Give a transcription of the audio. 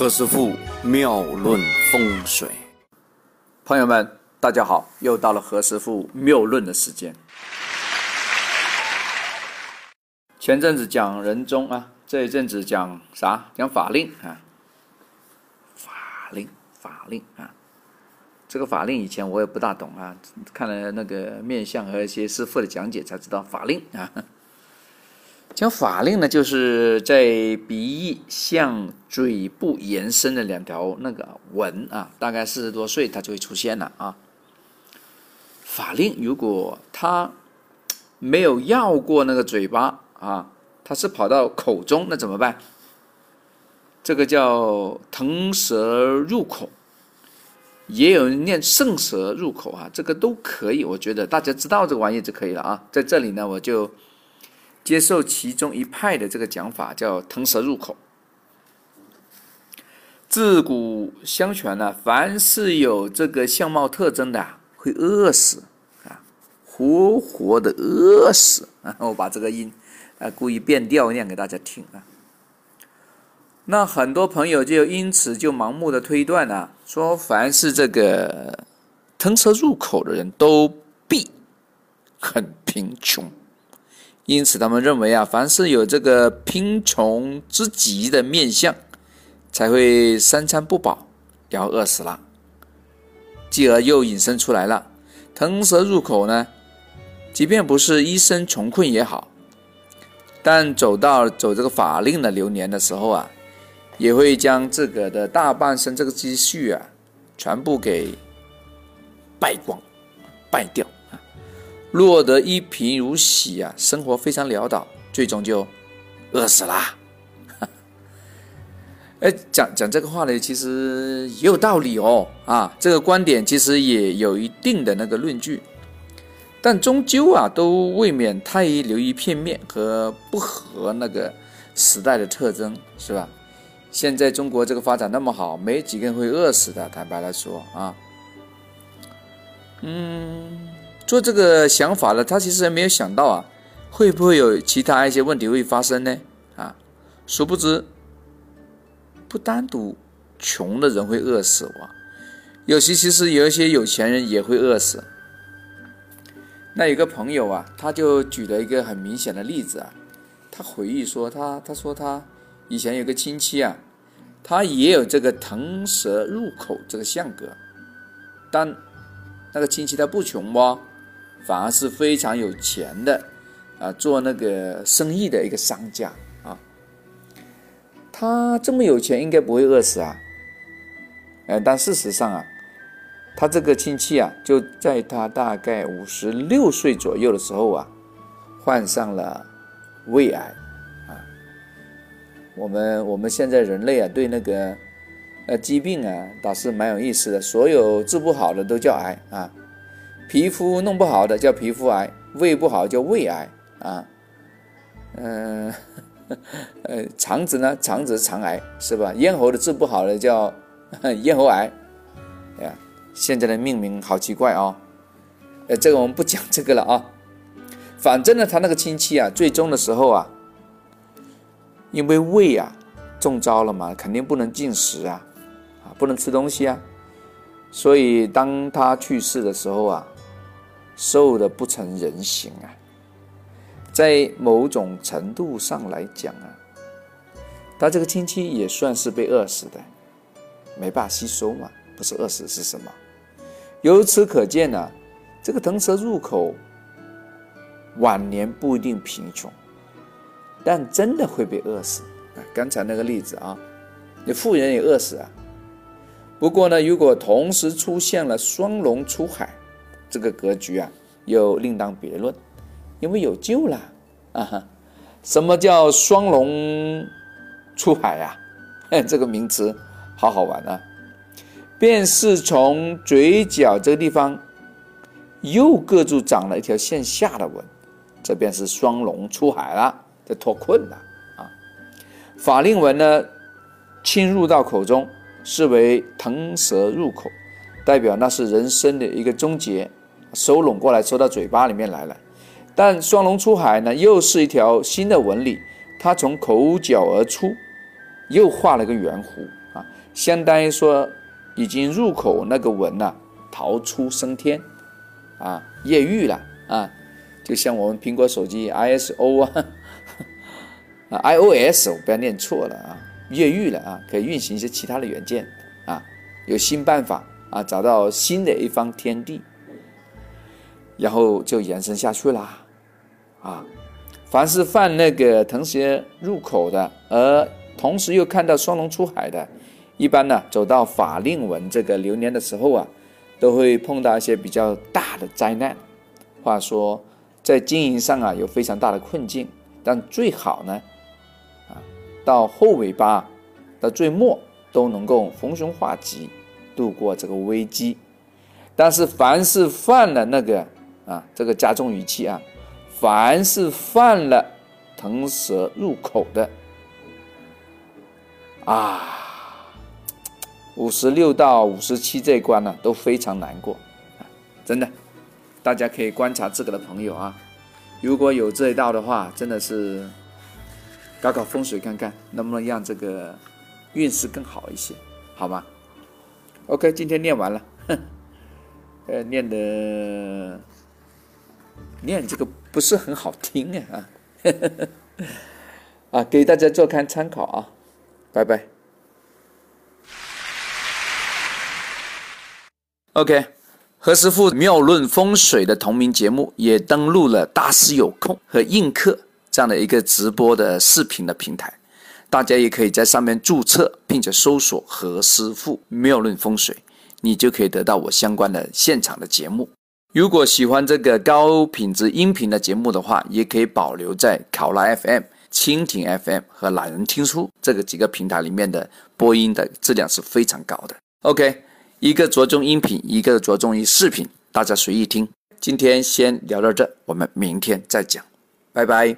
何师傅妙论风水，朋友们，大家好，又到了何师傅谬论的时间。前阵子讲人中啊，这一阵子讲啥？讲法令啊，法令，法令啊。这个法令以前我也不大懂啊，看了那个面相和一些师傅的讲解才知道法令啊。讲法令呢，就是在鼻翼向嘴部延伸的两条那个纹啊，大概四十多岁它就会出现了啊。法令如果它没有绕过那个嘴巴啊，它是跑到口中，那怎么办？这个叫腾蛇入口，也有人念圣蛇入口啊，这个都可以，我觉得大家知道这个玩意就可以了啊。在这里呢，我就。接受其中一派的这个讲法，叫腾蛇入口。自古相传呢，凡是有这个相貌特征的，会饿死啊，活活的饿死啊！我把这个音啊故意变调念给大家听啊。那很多朋友就因此就盲目的推断呢，说凡是这个腾蛇入口的人都必很贫穷。因此，他们认为啊，凡是有这个贫穷之极的面相，才会三餐不饱，要饿死了。继而又引申出来了，腾蛇入口呢，即便不是一生穷困也好，但走到走这个法令的流年的时候啊，也会将自个的大半生这个积蓄啊，全部给败光、败掉。落得一贫如洗啊，生活非常潦倒，最终就饿死啦。哎，讲讲这个话呢，其实也有道理哦。啊，这个观点其实也有一定的那个论据，但终究啊，都未免太流于片面和不合那个时代的特征，是吧？现在中国这个发展那么好，没几个人会饿死的。坦白来说啊，嗯。做这个想法的，他其实还没有想到啊，会不会有其他一些问题会发生呢？啊，殊不知，不单独穷的人会饿死哇，有些其实有一些有钱人也会饿死。那有个朋友啊，他就举了一个很明显的例子啊，他回忆说，他他说他以前有个亲戚啊，他也有这个腾蛇入口这个相格，但那个亲戚他不穷哇。反而是非常有钱的，啊，做那个生意的一个商家啊。他这么有钱，应该不会饿死啊。呃，但事实上啊，他这个亲戚啊，就在他大概五十六岁左右的时候啊，患上了胃癌啊。我们我们现在人类啊，对那个呃疾病啊，倒是蛮有意思的，所有治不好的都叫癌啊。皮肤弄不好的叫皮肤癌，胃不好叫胃癌啊，嗯，呃，肠子呢，肠子肠癌是吧？咽喉的治不好的叫 咽喉癌，哎呀，现在的命名好奇怪啊，呃，这个我们不讲这个了啊，反正呢，他那个亲戚啊，最终的时候啊，因为胃啊中招了嘛，肯定不能进食啊，啊，不能吃东西啊，所以当他去世的时候啊。瘦的不成人形啊，在某种程度上来讲啊，他这个亲戚也算是被饿死的，没办法吸收嘛，不是饿死是什么？由此可见呢，这个腾蛇入口，晚年不一定贫穷，但真的会被饿死！刚才那个例子啊，你富人也饿死啊。不过呢，如果同时出现了双龙出海。这个格局啊，又另当别论，因为有救了啊哈！什么叫双龙出海呀？这个名词好好玩啊！便是从嘴角这个地方又各处长了一条线下的纹，这便是双龙出海了，这脱困了啊！法令纹呢，侵入到口中，视为腾蛇入口，代表那是人生的一个终结。收拢过来，收到嘴巴里面来了。但双龙出海呢，又是一条新的纹理，它从口角而出，又画了个圆弧啊，相当于说已经入口那个纹呐，逃出升天，啊，越狱了啊，就像我们苹果手机 ISO 啊，iOS 我不要念错了啊，越狱了啊，可以运行一些其他的软件啊，有新办法啊，找到新的一方天地，然后就延伸下去啦，啊。凡是犯那个腾蛇入口的，而同时又看到双龙出海的，一般呢走到法令纹这个流年的时候啊，都会碰到一些比较大的灾难。话说，在经营上啊有非常大的困境，但最好呢，啊到后尾巴到最末都能够逢凶化吉，度过这个危机。但是凡是犯了那个啊这个加重语气啊。凡是犯了腾蛇入口的啊，五十六到五十七这一关呢都非常难过啊，真的，大家可以观察自个的朋友啊，如果有这一道的话，真的是搞搞风水看看能不能让这个运势更好一些，好吗？OK，今天念完了，哼呃，念的。念这个不是很好听啊，啊，给大家做看参考啊，拜拜。OK，何师傅妙论风水的同名节目也登录了大师有空和映客这样的一个直播的视频的平台，大家也可以在上面注册，并且搜索何师傅妙论风水，你就可以得到我相关的现场的节目。如果喜欢这个高品质音频的节目的话，也可以保留在考拉 FM、蜻蜓 FM 和懒人听书这个几个平台里面的播音的质量是非常高的。OK，一个着重音频，一个着重于视频，大家随意听。今天先聊到这，我们明天再讲，拜拜。